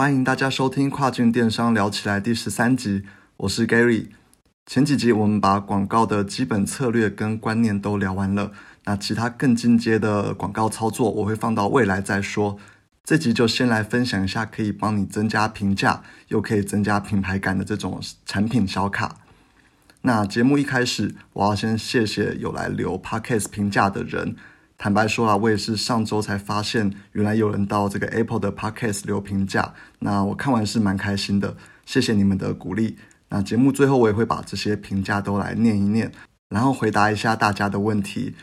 欢迎大家收听《跨境电商聊起来》第十三集，我是 Gary。前几集我们把广告的基本策略跟观念都聊完了，那其他更进阶的广告操作我会放到未来再说。这集就先来分享一下可以帮你增加评价又可以增加品牌感的这种产品小卡。那节目一开始，我要先谢谢有来留 Podcast 评价的人。坦白说啊，我也是上周才发现，原来有人到这个 Apple 的 Podcast 留评价。那我看完是蛮开心的，谢谢你们的鼓励。那节目最后我也会把这些评价都来念一念，然后回答一下大家的问题。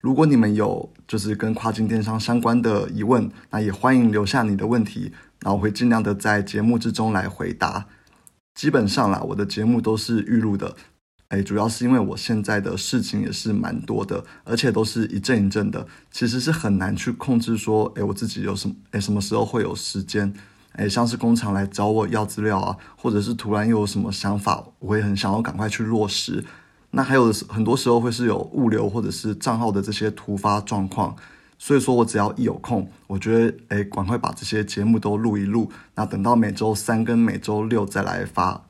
如果你们有就是跟跨境电商相关的疑问，那也欢迎留下你的问题，那我会尽量的在节目之中来回答。基本上啦，我的节目都是预录的。哎，主要是因为我现在的事情也是蛮多的，而且都是一阵一阵的，其实是很难去控制说，哎，我自己有什么，哎，什么时候会有时间，哎，像是工厂来找我要资料啊，或者是突然又有什么想法，我会很想要赶快去落实。那还有很多时候会是有物流或者是账号的这些突发状况，所以说我只要一有空，我觉得，哎，赶快把这些节目都录一录，那等到每周三跟每周六再来发。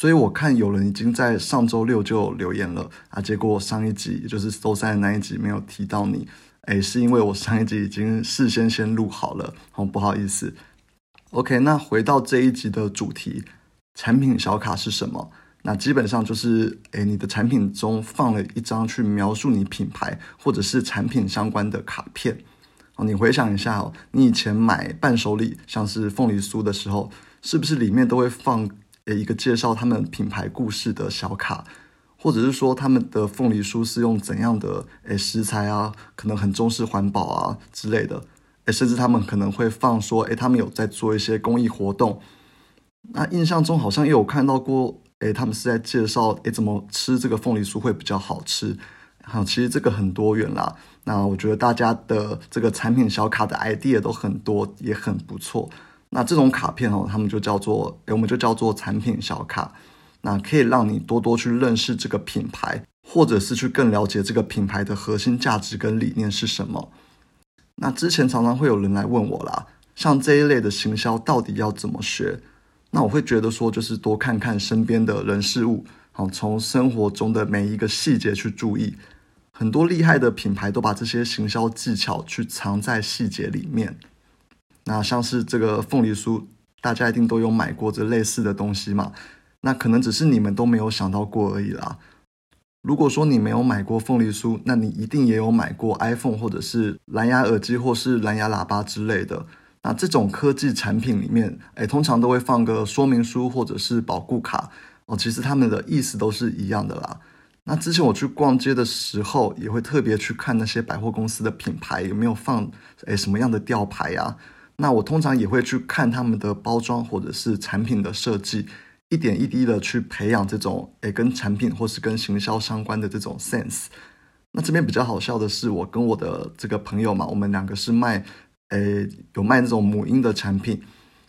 所以我看有人已经在上周六就留言了啊，结果上一集也就是周三的那一集没有提到你，哎，是因为我上一集已经事先先录好了，好 不好意思。OK，那回到这一集的主题，产品小卡是什么？那基本上就是，哎，你的产品中放了一张去描述你品牌或者是产品相关的卡片。哦，你回想一下哦，你以前买伴手礼，像是凤梨酥的时候，是不是里面都会放？一个介绍他们品牌故事的小卡，或者是说他们的凤梨酥是用怎样的诶食材啊，可能很重视环保啊之类的，诶，甚至他们可能会放说，诶，他们有在做一些公益活动。那印象中好像也有看到过，诶，他们是在介绍，诶，怎么吃这个凤梨酥会比较好吃。好，其实这个很多元啦。那我觉得大家的这个产品小卡的 idea 都很多，也很不错。那这种卡片哦，他们就叫做，我们就叫做产品小卡。那可以让你多多去认识这个品牌，或者是去更了解这个品牌的核心价值跟理念是什么。那之前常常会有人来问我啦，像这一类的行销到底要怎么学？那我会觉得说，就是多看看身边的人事物，好，从生活中的每一个细节去注意。很多厉害的品牌都把这些行销技巧去藏在细节里面。那像是这个凤梨酥，大家一定都有买过这类似的东西嘛？那可能只是你们都没有想到过而已啦。如果说你没有买过凤梨酥，那你一定也有买过 iPhone 或者是蓝牙耳机或是蓝牙喇叭之类的。那这种科技产品里面，哎，通常都会放个说明书或者是保护卡哦。其实他们的意思都是一样的啦。那之前我去逛街的时候，也会特别去看那些百货公司的品牌有没有放哎什么样的吊牌呀。那我通常也会去看他们的包装或者是产品的设计，一点一滴的去培养这种诶跟产品或是跟行销相关的这种 sense。那这边比较好笑的是，我跟我的这个朋友嘛，我们两个是卖诶有卖那种母婴的产品。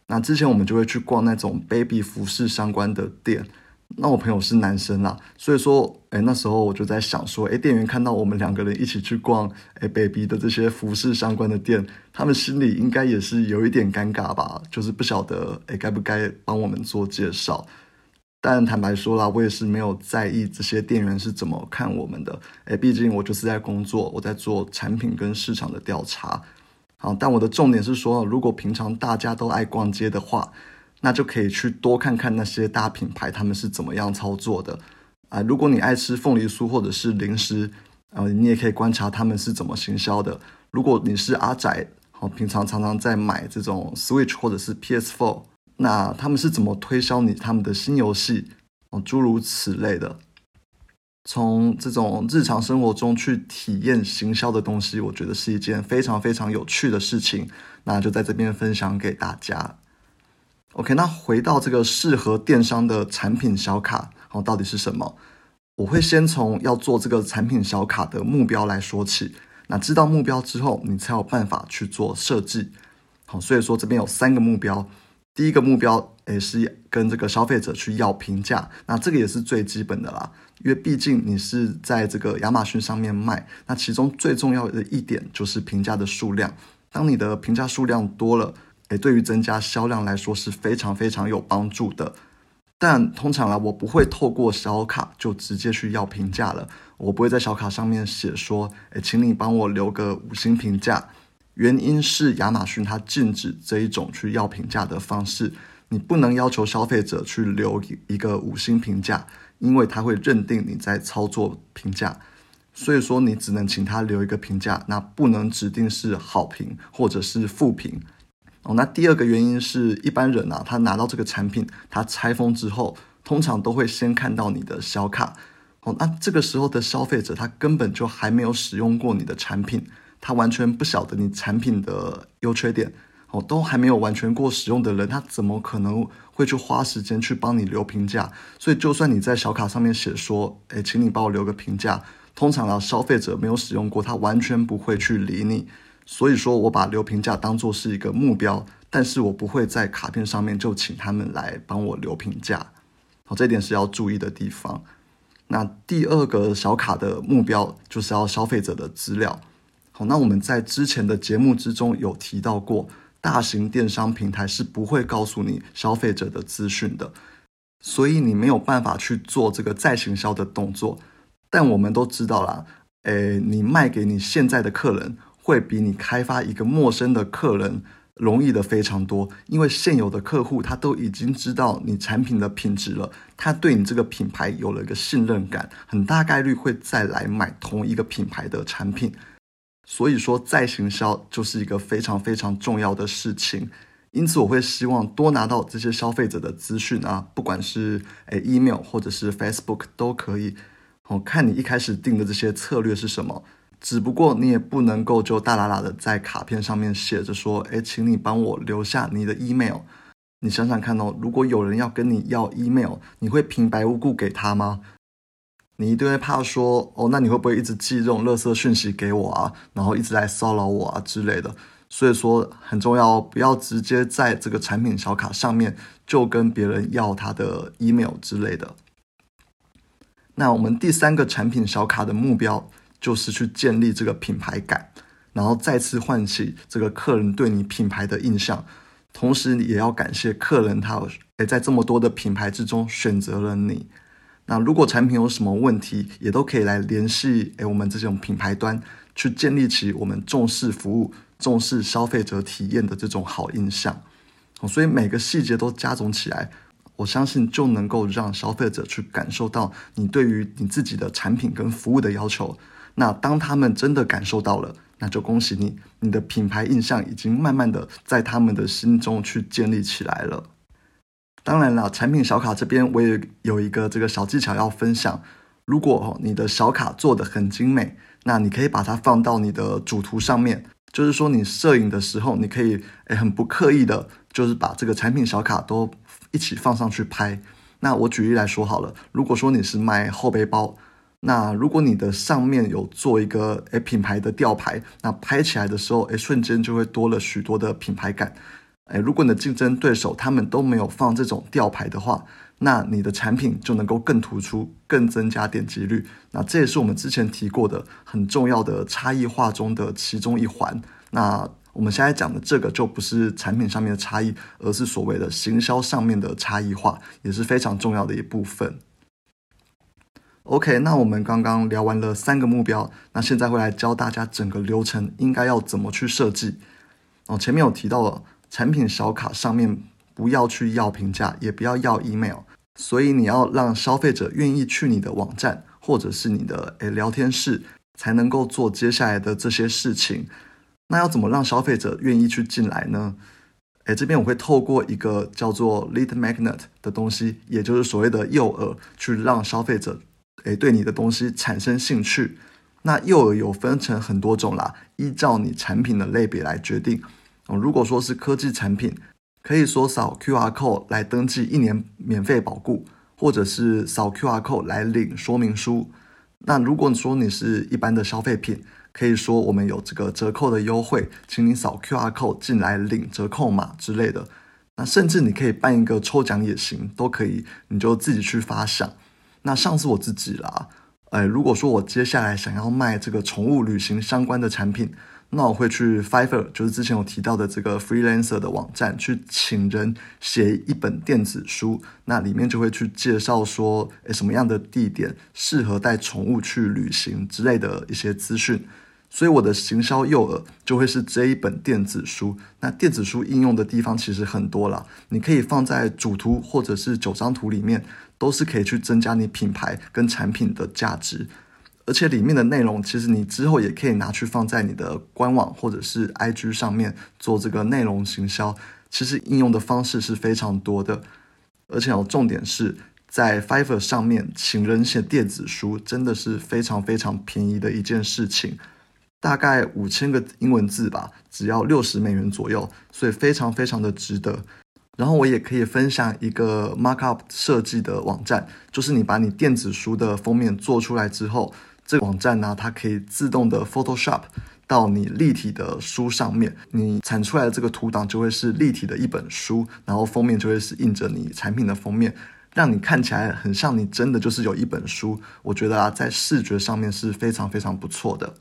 那之前我们就会去逛那种 baby 服饰相关的店。那我朋友是男生啦，所以说，哎，那时候我就在想说，哎，店员看到我们两个人一起去逛，哎，baby 的这些服饰相关的店，他们心里应该也是有一点尴尬吧，就是不晓得，哎，该不该帮我们做介绍。但坦白说啦，我也是没有在意这些店员是怎么看我们的，哎，毕竟我就是在工作，我在做产品跟市场的调查。好，但我的重点是说，如果平常大家都爱逛街的话。那就可以去多看看那些大品牌他们是怎么样操作的啊！如果你爱吃凤梨酥或者是零食，呃，你也可以观察他们是怎么行销的。如果你是阿仔，好，平常常常在买这种 Switch 或者是 PS4，那他们是怎么推销你他们的新游戏？哦，诸如此类的。从这种日常生活中去体验行销的东西，我觉得是一件非常非常有趣的事情。那就在这边分享给大家。OK，那回到这个适合电商的产品小卡，好，到底是什么？我会先从要做这个产品小卡的目标来说起。那知道目标之后，你才有办法去做设计。好，所以说这边有三个目标。第一个目标，诶，是跟这个消费者去要评价。那这个也是最基本的啦，因为毕竟你是在这个亚马逊上面卖，那其中最重要的一点就是评价的数量。当你的评价数量多了，诶，对于增加销量来说是非常非常有帮助的。但通常啦，我不会透过小卡就直接去要评价了。我不会在小卡上面写说，诶，请你帮我留个五星评价。原因是亚马逊它禁止这一种去要评价的方式，你不能要求消费者去留一个五星评价，因为他会认定你在操作评价。所以说，你只能请他留一个评价，那不能指定是好评或者是负评。哦，那第二个原因是一般人啊，他拿到这个产品，他拆封之后，通常都会先看到你的小卡。哦，那这个时候的消费者，他根本就还没有使用过你的产品，他完全不晓得你产品的优缺点。哦，都还没有完全过使用的人，他怎么可能会去花时间去帮你留评价？所以，就算你在小卡上面写说，哎，请你帮我留个评价，通常啊，消费者没有使用过，他完全不会去理你。所以说，我把留评价当做是一个目标，但是我不会在卡片上面就请他们来帮我留评价。好，这点是要注意的地方。那第二个小卡的目标就是要消费者的资料。好，那我们在之前的节目之中有提到过，大型电商平台是不会告诉你消费者的资讯的，所以你没有办法去做这个再行销的动作。但我们都知道啦，诶，你卖给你现在的客人。会比你开发一个陌生的客人容易的非常多，因为现有的客户他都已经知道你产品的品质了，他对你这个品牌有了一个信任感，很大概率会再来买同一个品牌的产品。所以说再行销就是一个非常非常重要的事情，因此我会希望多拿到这些消费者的资讯啊，不管是诶 email 或者是 Facebook 都可以。我看你一开始定的这些策略是什么。只不过你也不能够就大喇喇的在卡片上面写着说，哎，请你帮我留下你的 email。你想想看哦，如果有人要跟你要 email，你会平白无故给他吗？你一定会怕说，哦，那你会不会一直寄这种垃圾讯息给我啊？然后一直来骚扰我啊之类的。所以说很重要，不要直接在这个产品小卡上面就跟别人要他的 email 之类的。那我们第三个产品小卡的目标。就是去建立这个品牌感，然后再次唤起这个客人对你品牌的印象，同时也要感谢客人他诶在这么多的品牌之中选择了你。那如果产品有什么问题，也都可以来联系诶我们这种品牌端，去建立起我们重视服务、重视消费者体验的这种好印象。所以每个细节都加总起来，我相信就能够让消费者去感受到你对于你自己的产品跟服务的要求。那当他们真的感受到了，那就恭喜你，你的品牌印象已经慢慢的在他们的心中去建立起来了。当然了，产品小卡这边我也有一个这个小技巧要分享。如果你的小卡做的很精美，那你可以把它放到你的主图上面，就是说你摄影的时候，你可以诶很不刻意的，就是把这个产品小卡都一起放上去拍。那我举例来说好了，如果说你是卖后背包。那如果你的上面有做一个诶品牌的吊牌，那拍起来的时候诶瞬间就会多了许多的品牌感。诶，如果你的竞争对手他们都没有放这种吊牌的话，那你的产品就能够更突出，更增加点击率。那这也是我们之前提过的很重要的差异化中的其中一环。那我们现在讲的这个就不是产品上面的差异，而是所谓的行销上面的差异化，也是非常重要的一部分。OK，那我们刚刚聊完了三个目标，那现在会来教大家整个流程应该要怎么去设计。哦，前面有提到了产品小卡上面不要去要评价，也不要要 email，所以你要让消费者愿意去你的网站或者是你的诶聊天室，才能够做接下来的这些事情。那要怎么让消费者愿意去进来呢？诶，这边我会透过一个叫做 lead magnet 的东西，也就是所谓的诱饵，去让消费者。诶，对你的东西产生兴趣，那诱饵有分成很多种啦，依照你产品的类别来决定。哦，如果说是科技产品，可以说扫 QR code 来登记一年免费保固，或者是扫 QR code 来领说明书。那如果说你是一般的消费品，可以说我们有这个折扣的优惠，请你扫 QR code 进来领折扣码之类的。那甚至你可以办一个抽奖也行，都可以，你就自己去发想。那上次我自己啦，哎，如果说我接下来想要卖这个宠物旅行相关的产品，那我会去 Fiverr，就是之前我提到的这个 freelancer 的网站，去请人写一本电子书。那里面就会去介绍说，哎，什么样的地点适合带宠物去旅行之类的一些资讯。所以我的行销诱饵就会是这一本电子书。那电子书应用的地方其实很多了，你可以放在主图或者是九张图里面，都是可以去增加你品牌跟产品的价值。而且里面的内容，其实你之后也可以拿去放在你的官网或者是 IG 上面做这个内容行销。其实应用的方式是非常多的，而且有重点是在 Fiverr 上面请人写电子书，真的是非常非常便宜的一件事情，大概五千个英文字吧，只要六十美元左右，所以非常非常的值得。然后我也可以分享一个 Markup 设计的网站，就是你把你电子书的封面做出来之后。这个网站呢，它可以自动的 Photoshop 到你立体的书上面，你产出来的这个图档就会是立体的一本书，然后封面就会是印着你产品的封面，让你看起来很像你真的就是有一本书。我觉得啊，在视觉上面是非常非常不错的。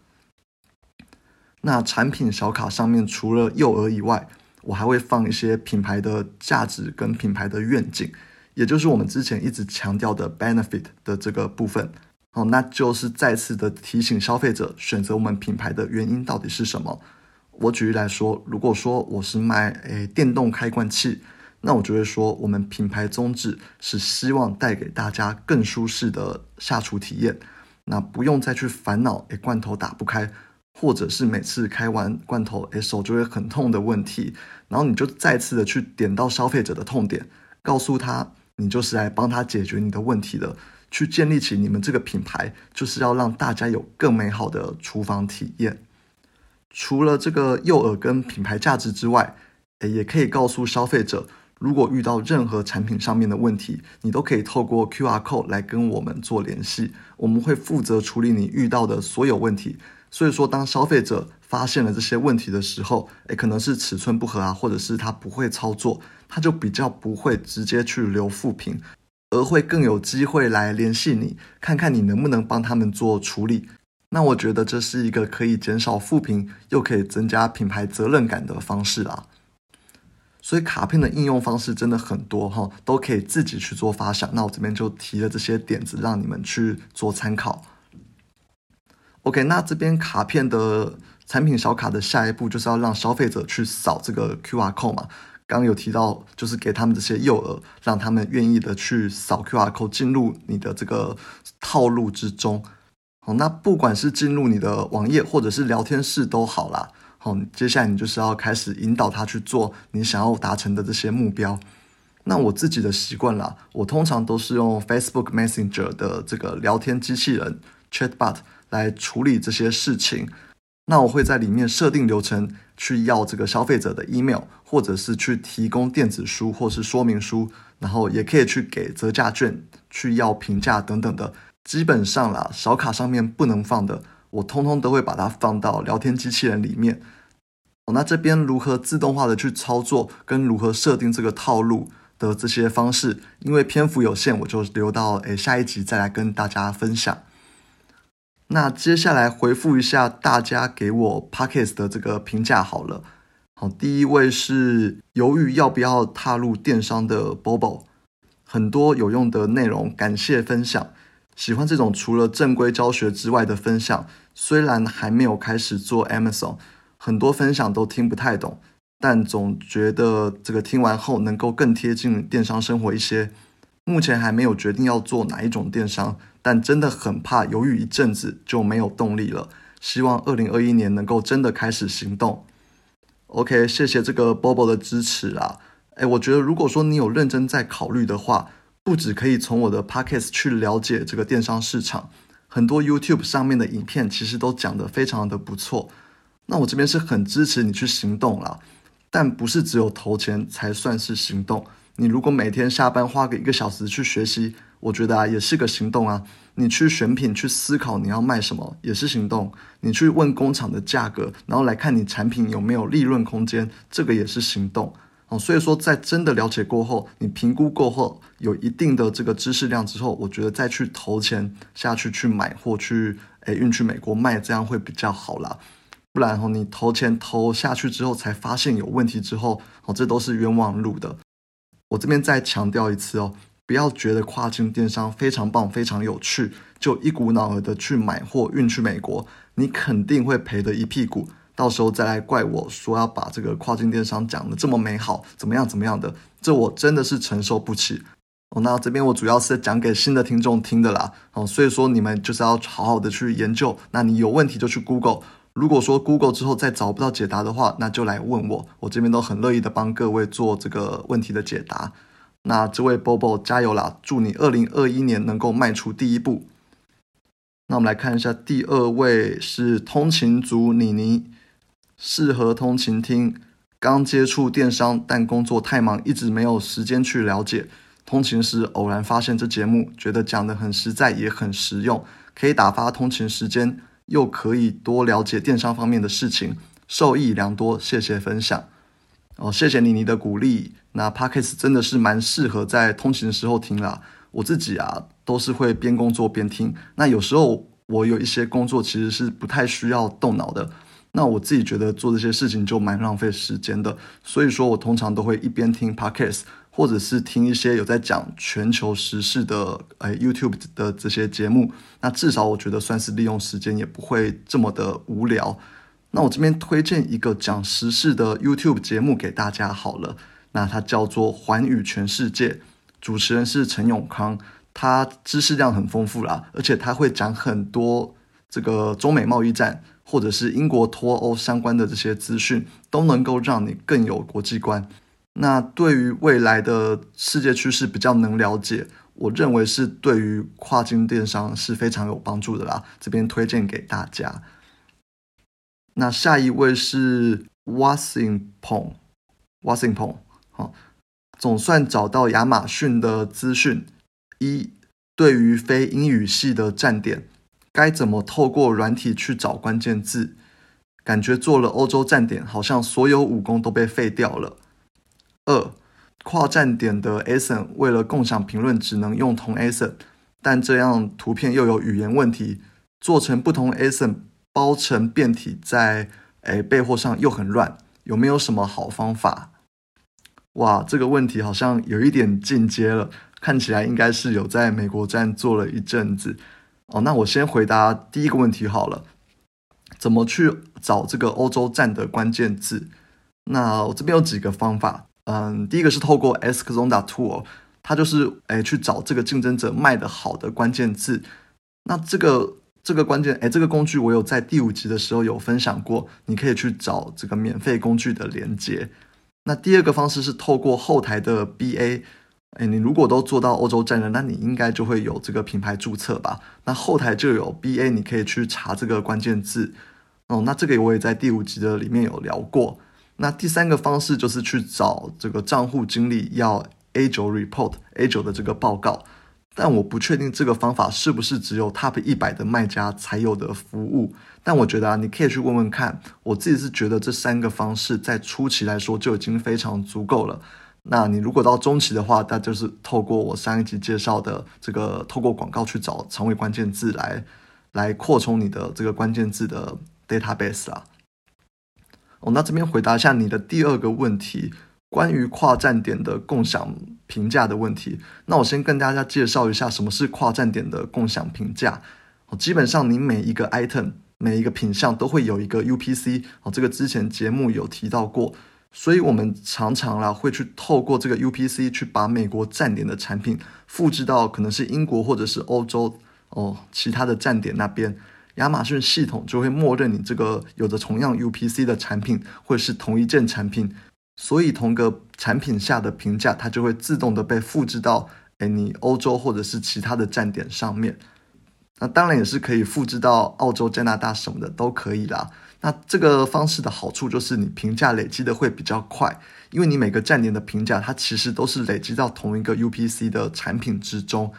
那产品小卡上面除了幼儿以外，我还会放一些品牌的价值跟品牌的愿景，也就是我们之前一直强调的 benefit 的这个部分。哦，那就是再次的提醒消费者选择我们品牌的原因到底是什么。我举例来说，如果说我是卖诶电动开罐器，那我就会说我们品牌宗旨是希望带给大家更舒适的下厨体验，那不用再去烦恼诶罐头打不开，或者是每次开完罐头诶手就会很痛的问题。然后你就再次的去点到消费者的痛点，告诉他你就是来帮他解决你的问题的。去建立起你们这个品牌，就是要让大家有更美好的厨房体验。除了这个诱饵跟品牌价值之外，诶，也可以告诉消费者，如果遇到任何产品上面的问题，你都可以透过 QR code 来跟我们做联系，我们会负责处理你遇到的所有问题。所以说，当消费者发现了这些问题的时候，诶，可能是尺寸不合啊，或者是他不会操作，他就比较不会直接去留负评。而会更有机会来联系你，看看你能不能帮他们做处理。那我觉得这是一个可以减少负评，又可以增加品牌责任感的方式啊。所以卡片的应用方式真的很多哈，都可以自己去做发想。那我这边就提了这些点子，让你们去做参考。OK，那这边卡片的产品小卡的下一步就是要让消费者去扫这个 QR code 嘛。刚有提到，就是给他们这些诱饵，让他们愿意的去扫 QR code 进入你的这个套路之中。好，那不管是进入你的网页或者是聊天室都好啦。好，接下来你就是要开始引导他去做你想要达成的这些目标。那我自己的习惯啦，我通常都是用 Facebook Messenger 的这个聊天机器人 Chatbot 来处理这些事情。那我会在里面设定流程，去要这个消费者的 email，或者是去提供电子书或是说明书，然后也可以去给折价券，去要评价等等的。基本上啦，小卡上面不能放的，我通通都会把它放到聊天机器人里面。那这边如何自动化的去操作，跟如何设定这个套路的这些方式，因为篇幅有限，我就留到诶下一集再来跟大家分享。那接下来回复一下大家给我 Pockets 的这个评价好了。好，第一位是犹豫要不要踏入电商的 Bobo，很多有用的内容，感谢分享。喜欢这种除了正规教学之外的分享。虽然还没有开始做 Amazon，很多分享都听不太懂，但总觉得这个听完后能够更贴近电商生活一些。目前还没有决定要做哪一种电商。但真的很怕犹豫一阵子就没有动力了。希望二零二一年能够真的开始行动。OK，谢谢这个 Bobo 的支持啊！哎，我觉得如果说你有认真在考虑的话，不止可以从我的 pockets 去了解这个电商市场，很多 YouTube 上面的影片其实都讲得非常的不错。那我这边是很支持你去行动了，但不是只有投钱才算是行动。你如果每天下班花个一个小时去学习。我觉得啊，也是个行动啊。你去选品，去思考你要卖什么，也是行动。你去问工厂的价格，然后来看你产品有没有利润空间，这个也是行动。哦，所以说在真的了解过后，你评估过后，有一定的这个知识量之后，我觉得再去投钱下去去买货，去诶运去美国卖，这样会比较好啦。不然哦，你投钱投下去之后才发现有问题之后，哦，这都是冤枉路的。我这边再强调一次哦，不要觉得跨境电商非常棒、非常有趣，就一股脑儿的去买货运去美国，你肯定会赔得一屁股。到时候再来怪我说要把这个跨境电商讲的这么美好，怎么样怎么样的，这我真的是承受不起。哦，那这边我主要是讲给新的听众听的啦。哦，所以说你们就是要好好的去研究。那你有问题就去 Google。如果说 Google 之后再找不到解答的话，那就来问我，我这边都很乐意的帮各位做这个问题的解答。那这位 Bobo 加油啦！祝你二零二一年能够迈出第一步。那我们来看一下第二位是通勤族妮妮。适合通勤听，刚接触电商，但工作太忙，一直没有时间去了解。通勤时偶然发现这节目，觉得讲得很实在，也很实用，可以打发通勤时间，又可以多了解电商方面的事情，受益良多。谢谢分享哦，谢谢你你的鼓励。那 Podcast 真的是蛮适合在通勤的时候听啦。我自己啊，都是会边工作边听。那有时候我有一些工作其实是不太需要动脑的。那我自己觉得做这些事情就蛮浪费时间的，所以说我通常都会一边听 podcast，或者是听一些有在讲全球时事的哎 YouTube 的这些节目，那至少我觉得算是利用时间，也不会这么的无聊。那我这边推荐一个讲时事的 YouTube 节目给大家好了，那它叫做《环宇全世界》，主持人是陈永康，他知识量很丰富啦，而且他会讲很多这个中美贸易战。或者是英国脱欧相关的这些资讯，都能够让你更有国际观。那对于未来的世界趋势比较能了解，我认为是对于跨境电商是非常有帮助的啦。这边推荐给大家。那下一位是 Wasingpong，Wasingpong，好，总算找到亚马逊的资讯。一，对于非英语系的站点。该怎么透过软体去找关键字？感觉做了欧洲站点，好像所有武功都被废掉了。二跨站点的 ASIN 为了共享评论，只能用同 ASIN，但这样图片又有语言问题，做成不同 ASIN 包成变体，在诶备货上又很乱，有没有什么好方法？哇，这个问题好像有一点进阶了，看起来应该是有在美国站做了一阵子。哦，那我先回答第一个问题好了，怎么去找这个欧洲站的关键字？那我这边有几个方法，嗯，第一个是透过 Askzonda Tool，它就是诶去找这个竞争者卖的好的关键字。那这个这个关键诶，这个工具我有在第五集的时候有分享过，你可以去找这个免费工具的连接。那第二个方式是透过后台的 BA。哎，你如果都做到欧洲站了，那你应该就会有这个品牌注册吧？那后台就有 BA，你可以去查这个关键字哦。那这个我也在第五集的里面有聊过。那第三个方式就是去找这个账户经理要 A 九 report A 九的这个报告，但我不确定这个方法是不是只有 Top 一百的卖家才有的服务。但我觉得啊，你可以去问问看。我自己是觉得这三个方式在初期来说就已经非常足够了。那你如果到中期的话，那就是透过我上一集介绍的这个，透过广告去找长尾关键字来，来扩充你的这个关键字的 database 啊。哦，那这边回答一下你的第二个问题，关于跨站点的共享评价的问题。那我先跟大家介绍一下什么是跨站点的共享评价。哦，基本上你每一个 item 每一个品项都会有一个 UPC。哦，这个之前节目有提到过。所以，我们常常啦会去透过这个 UPC 去把美国站点的产品复制到可能是英国或者是欧洲哦其他的站点那边，亚马逊系统就会默认你这个有着同样 UPC 的产品或者是同一件产品，所以同个产品下的评价它就会自动的被复制到诶你欧洲或者是其他的站点上面。那当然也是可以复制到澳洲、加拿大什么的都可以啦。那这个方式的好处就是你评价累积的会比较快，因为你每个站点的评价它其实都是累积到同一个 UPC 的产品之中，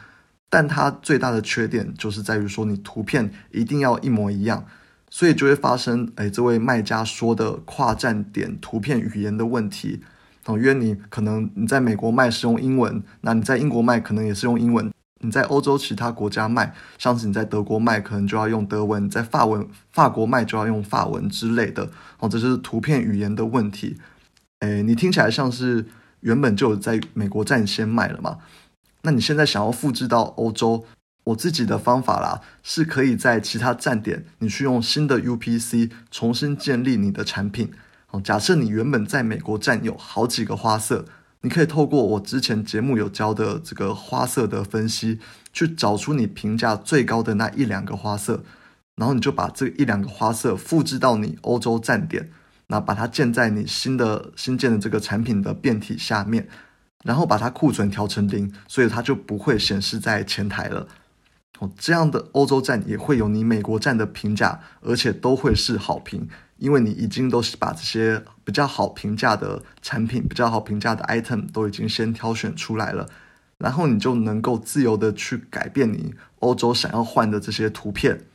但它最大的缺点就是在于说你图片一定要一模一样，所以就会发生哎这位卖家说的跨站点图片语言的问题。哦，因为你可能你在美国卖是用英文，那你在英国卖可能也是用英文，你在欧洲其他国家卖，像是你在德国卖，可能就要用德文；在法文法国卖就要用法文之类的。哦，这是图片语言的问题。诶，你听起来像是原本就有在美国站先卖了嘛？那你现在想要复制到欧洲？我自己的方法啦，是可以在其他站点，你去用新的 UPC 重新建立你的产品。哦，假设你原本在美国站有好几个花色。你可以透过我之前节目有教的这个花色的分析，去找出你评价最高的那一两个花色，然后你就把这一两个花色复制到你欧洲站点，那把它建在你新的新建的这个产品的变体下面，然后把它库存调成零，所以它就不会显示在前台了。哦，这样的欧洲站也会有你美国站的评价，而且都会是好评。因为你已经都是把这些比较好评价的产品、比较好评价的 item 都已经先挑选出来了，然后你就能够自由的去改变你欧洲想要换的这些图片。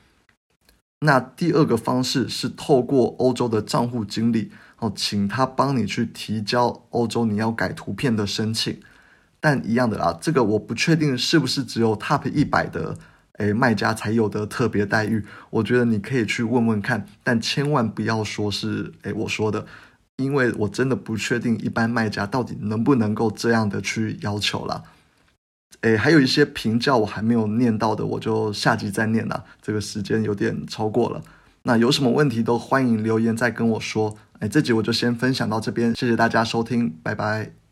那第二个方式是透过欧洲的账户经理哦，请他帮你去提交欧洲你要改图片的申请。但一样的啦，这个我不确定是不是只有 Top 一百的。诶，卖家才有的特别待遇，我觉得你可以去问问看，但千万不要说是诶我说的，因为我真的不确定一般卖家到底能不能够这样的去要求啦。诶，还有一些评价我还没有念到的，我就下集再念啦。这个时间有点超过了，那有什么问题都欢迎留言再跟我说。诶，这集我就先分享到这边，谢谢大家收听，拜拜。